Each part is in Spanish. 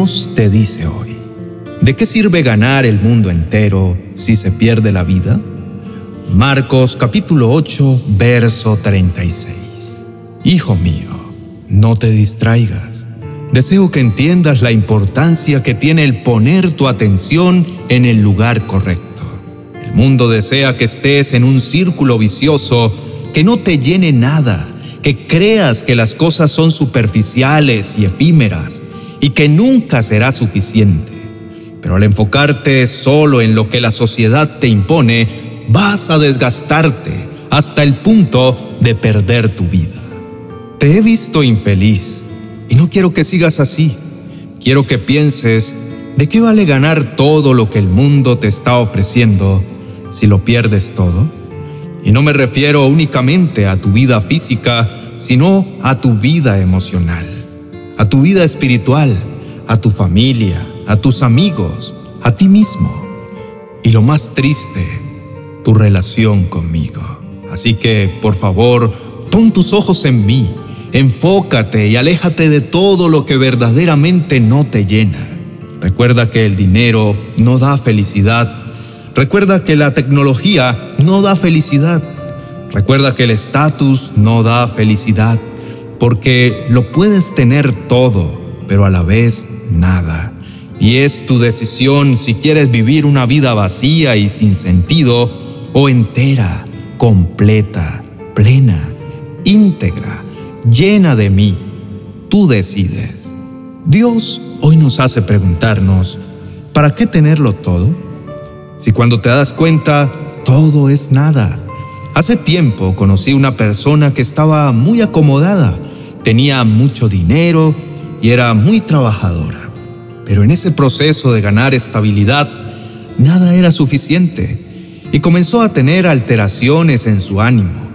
Dios te dice hoy, ¿de qué sirve ganar el mundo entero si se pierde la vida? Marcos capítulo 8, verso 36. Hijo mío, no te distraigas. Deseo que entiendas la importancia que tiene el poner tu atención en el lugar correcto. El mundo desea que estés en un círculo vicioso que no te llene nada, que creas que las cosas son superficiales y efímeras y que nunca será suficiente. Pero al enfocarte solo en lo que la sociedad te impone, vas a desgastarte hasta el punto de perder tu vida. Te he visto infeliz y no quiero que sigas así. Quiero que pienses de qué vale ganar todo lo que el mundo te está ofreciendo si lo pierdes todo. Y no me refiero únicamente a tu vida física, sino a tu vida emocional a tu vida espiritual, a tu familia, a tus amigos, a ti mismo. Y lo más triste, tu relación conmigo. Así que, por favor, pon tus ojos en mí, enfócate y aléjate de todo lo que verdaderamente no te llena. Recuerda que el dinero no da felicidad. Recuerda que la tecnología no da felicidad. Recuerda que el estatus no da felicidad porque lo puedes tener todo, pero a la vez nada. Y es tu decisión si quieres vivir una vida vacía y sin sentido o entera, completa, plena, íntegra, llena de mí. Tú decides. Dios hoy nos hace preguntarnos, ¿para qué tenerlo todo? Si cuando te das cuenta, todo es nada. Hace tiempo conocí una persona que estaba muy acomodada tenía mucho dinero y era muy trabajadora. Pero en ese proceso de ganar estabilidad, nada era suficiente y comenzó a tener alteraciones en su ánimo.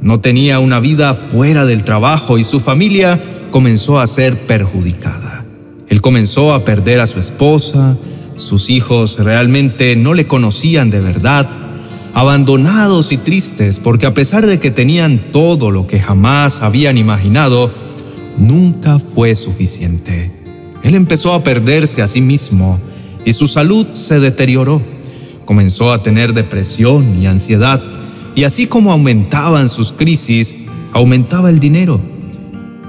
No tenía una vida fuera del trabajo y su familia comenzó a ser perjudicada. Él comenzó a perder a su esposa, sus hijos realmente no le conocían de verdad abandonados y tristes porque a pesar de que tenían todo lo que jamás habían imaginado, nunca fue suficiente. Él empezó a perderse a sí mismo y su salud se deterioró. Comenzó a tener depresión y ansiedad y así como aumentaban sus crisis, aumentaba el dinero.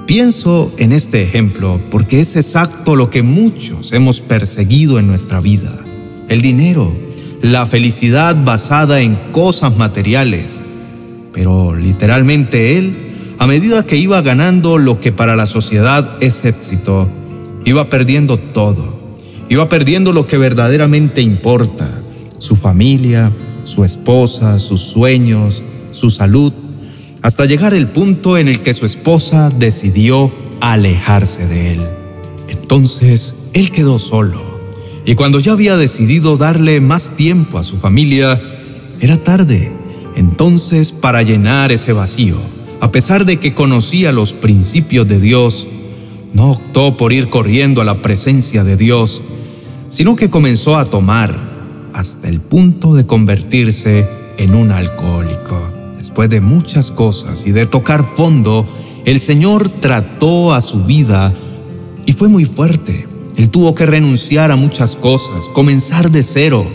Pienso en este ejemplo porque es exacto lo que muchos hemos perseguido en nuestra vida, el dinero la felicidad basada en cosas materiales. Pero literalmente él, a medida que iba ganando lo que para la sociedad es éxito, iba perdiendo todo. Iba perdiendo lo que verdaderamente importa, su familia, su esposa, sus sueños, su salud, hasta llegar el punto en el que su esposa decidió alejarse de él. Entonces, él quedó solo y cuando ya había decidido darle más tiempo a su familia, era tarde. Entonces, para llenar ese vacío, a pesar de que conocía los principios de Dios, no optó por ir corriendo a la presencia de Dios, sino que comenzó a tomar hasta el punto de convertirse en un alcohólico. Después de muchas cosas y de tocar fondo, el Señor trató a su vida y fue muy fuerte. Él tuvo que renunciar a muchas cosas, comenzar de cero,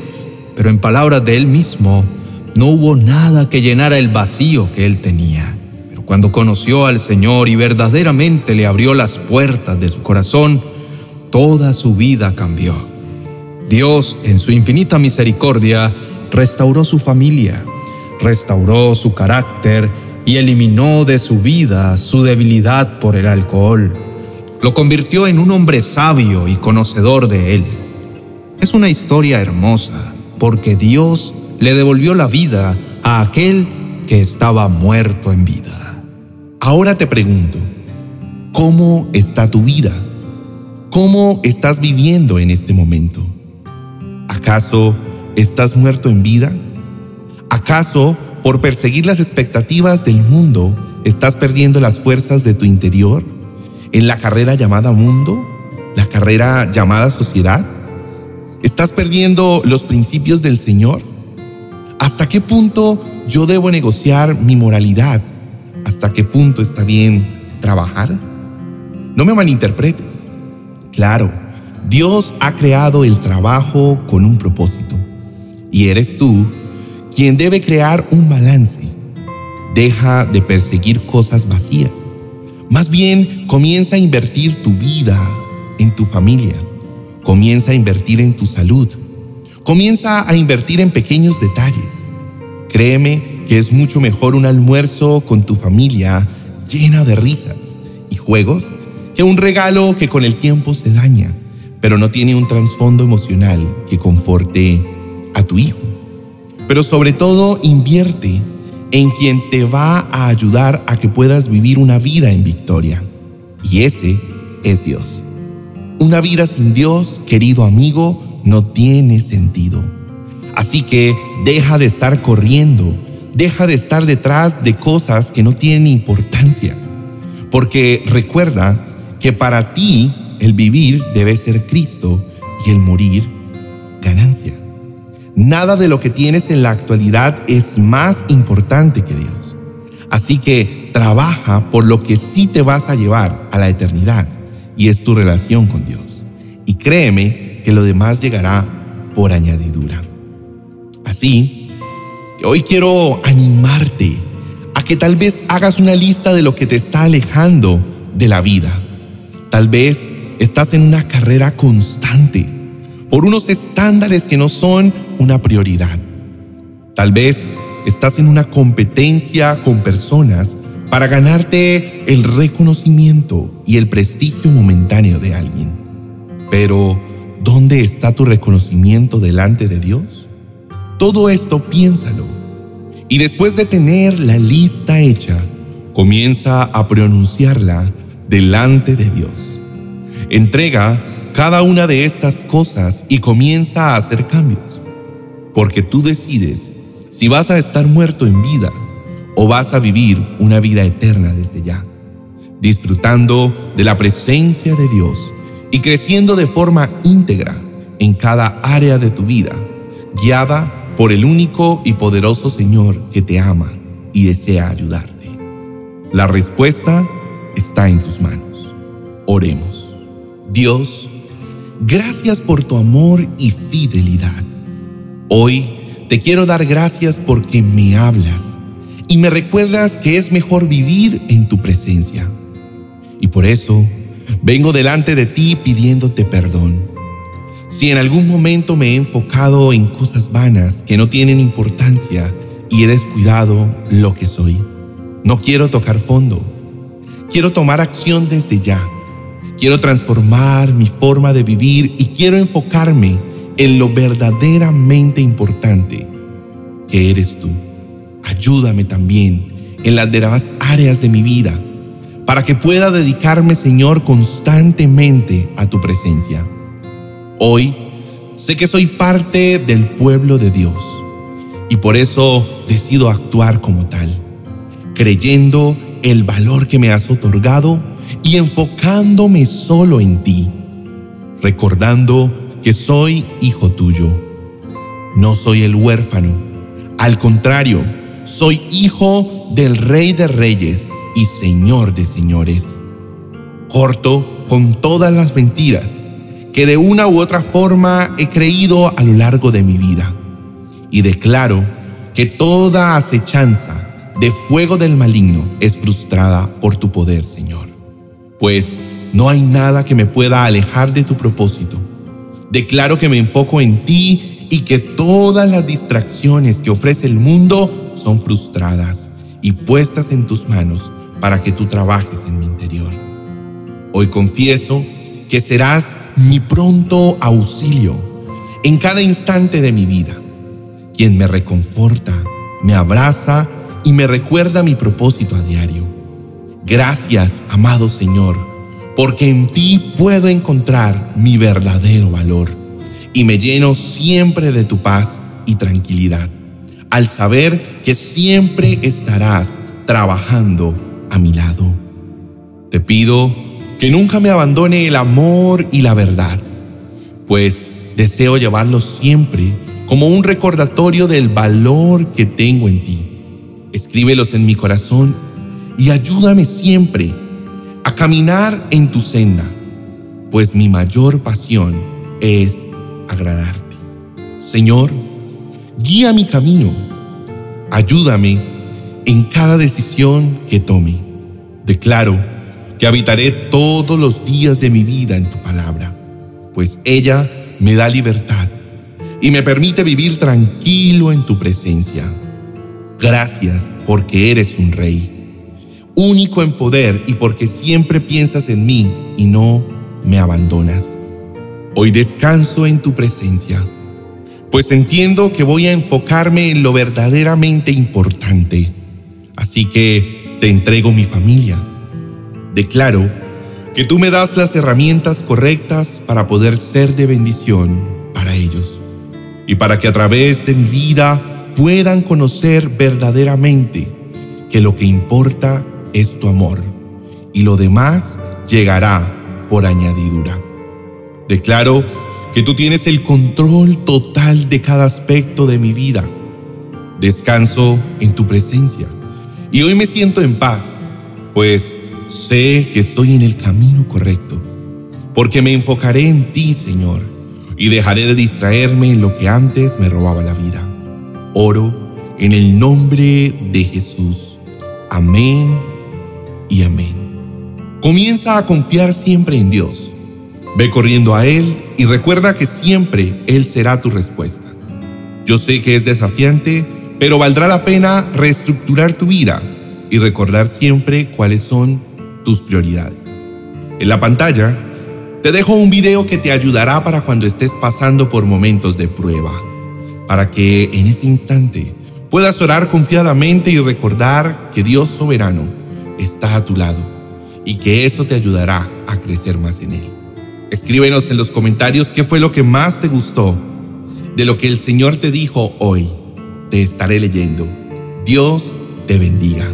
pero en palabras de él mismo, no hubo nada que llenara el vacío que él tenía. Pero cuando conoció al Señor y verdaderamente le abrió las puertas de su corazón, toda su vida cambió. Dios, en su infinita misericordia, restauró su familia, restauró su carácter y eliminó de su vida su debilidad por el alcohol lo convirtió en un hombre sabio y conocedor de él. Es una historia hermosa porque Dios le devolvió la vida a aquel que estaba muerto en vida. Ahora te pregunto, ¿cómo está tu vida? ¿Cómo estás viviendo en este momento? ¿Acaso estás muerto en vida? ¿Acaso por perseguir las expectativas del mundo estás perdiendo las fuerzas de tu interior? En la carrera llamada mundo, la carrera llamada sociedad? ¿Estás perdiendo los principios del Señor? ¿Hasta qué punto yo debo negociar mi moralidad? ¿Hasta qué punto está bien trabajar? No me malinterpretes. Claro, Dios ha creado el trabajo con un propósito y eres tú quien debe crear un balance. Deja de perseguir cosas vacías. Más bien, comienza a invertir tu vida en tu familia. Comienza a invertir en tu salud. Comienza a invertir en pequeños detalles. Créeme que es mucho mejor un almuerzo con tu familia llena de risas y juegos que un regalo que con el tiempo se daña, pero no tiene un trasfondo emocional que conforte a tu hijo. Pero sobre todo invierte en quien te va a ayudar a que puedas vivir una vida en victoria. Y ese es Dios. Una vida sin Dios, querido amigo, no tiene sentido. Así que deja de estar corriendo, deja de estar detrás de cosas que no tienen importancia. Porque recuerda que para ti el vivir debe ser Cristo y el morir ganancia. Nada de lo que tienes en la actualidad es más importante que Dios. Así que trabaja por lo que sí te vas a llevar a la eternidad y es tu relación con Dios. Y créeme que lo demás llegará por añadidura. Así que hoy quiero animarte a que tal vez hagas una lista de lo que te está alejando de la vida. Tal vez estás en una carrera constante por unos estándares que no son una prioridad. Tal vez estás en una competencia con personas para ganarte el reconocimiento y el prestigio momentáneo de alguien. Pero, ¿dónde está tu reconocimiento delante de Dios? Todo esto piénsalo. Y después de tener la lista hecha, comienza a pronunciarla delante de Dios. Entrega cada una de estas cosas y comienza a hacer cambios. Porque tú decides si vas a estar muerto en vida o vas a vivir una vida eterna desde ya, disfrutando de la presencia de Dios y creciendo de forma íntegra en cada área de tu vida, guiada por el único y poderoso Señor que te ama y desea ayudarte. La respuesta está en tus manos. Oremos. Dios, Gracias por tu amor y fidelidad. Hoy te quiero dar gracias porque me hablas y me recuerdas que es mejor vivir en tu presencia. Y por eso vengo delante de ti pidiéndote perdón. Si en algún momento me he enfocado en cosas vanas que no tienen importancia y he descuidado lo que soy, no quiero tocar fondo. Quiero tomar acción desde ya Quiero transformar mi forma de vivir y quiero enfocarme en lo verdaderamente importante que eres tú. Ayúdame también en las demás áreas de mi vida para que pueda dedicarme, Señor, constantemente a tu presencia. Hoy sé que soy parte del pueblo de Dios y por eso decido actuar como tal, creyendo el valor que me has otorgado y enfocándome solo en ti, recordando que soy hijo tuyo. No soy el huérfano, al contrario, soy hijo del Rey de Reyes y Señor de Señores. Corto con todas las mentiras que de una u otra forma he creído a lo largo de mi vida y declaro que toda acechanza de fuego del maligno es frustrada por tu poder, Señor pues no hay nada que me pueda alejar de tu propósito. Declaro que me enfoco en ti y que todas las distracciones que ofrece el mundo son frustradas y puestas en tus manos para que tú trabajes en mi interior. Hoy confieso que serás mi pronto auxilio en cada instante de mi vida, quien me reconforta, me abraza y me recuerda mi propósito a diario. Gracias, amado Señor, porque en ti puedo encontrar mi verdadero valor y me lleno siempre de tu paz y tranquilidad, al saber que siempre estarás trabajando a mi lado. Te pido que nunca me abandone el amor y la verdad, pues deseo llevarlos siempre como un recordatorio del valor que tengo en ti. Escríbelos en mi corazón y ayúdame siempre a caminar en tu senda, pues mi mayor pasión es agradarte. Señor, guía mi camino, ayúdame en cada decisión que tome. Declaro que habitaré todos los días de mi vida en tu palabra, pues ella me da libertad y me permite vivir tranquilo en tu presencia. Gracias porque eres un rey, único en poder y porque siempre piensas en mí y no me abandonas. Hoy descanso en tu presencia, pues entiendo que voy a enfocarme en lo verdaderamente importante. Así que te entrego mi familia. Declaro que tú me das las herramientas correctas para poder ser de bendición para ellos y para que a través de mi vida puedan conocer verdaderamente que lo que importa es tu amor y lo demás llegará por añadidura. Declaro que tú tienes el control total de cada aspecto de mi vida. Descanso en tu presencia y hoy me siento en paz, pues sé que estoy en el camino correcto, porque me enfocaré en ti, Señor y dejaré de distraerme en lo que antes me robaba la vida. Oro en el nombre de Jesús. Amén y amén. Comienza a confiar siempre en Dios. Ve corriendo a Él y recuerda que siempre Él será tu respuesta. Yo sé que es desafiante, pero valdrá la pena reestructurar tu vida y recordar siempre cuáles son tus prioridades. En la pantalla te dejo un video que te ayudará para cuando estés pasando por momentos de prueba, para que en ese instante puedas orar confiadamente y recordar que Dios soberano está a tu lado y que eso te ayudará a crecer más en Él. Escríbenos en los comentarios qué fue lo que más te gustó de lo que el Señor te dijo hoy. Te estaré leyendo. Dios te bendiga.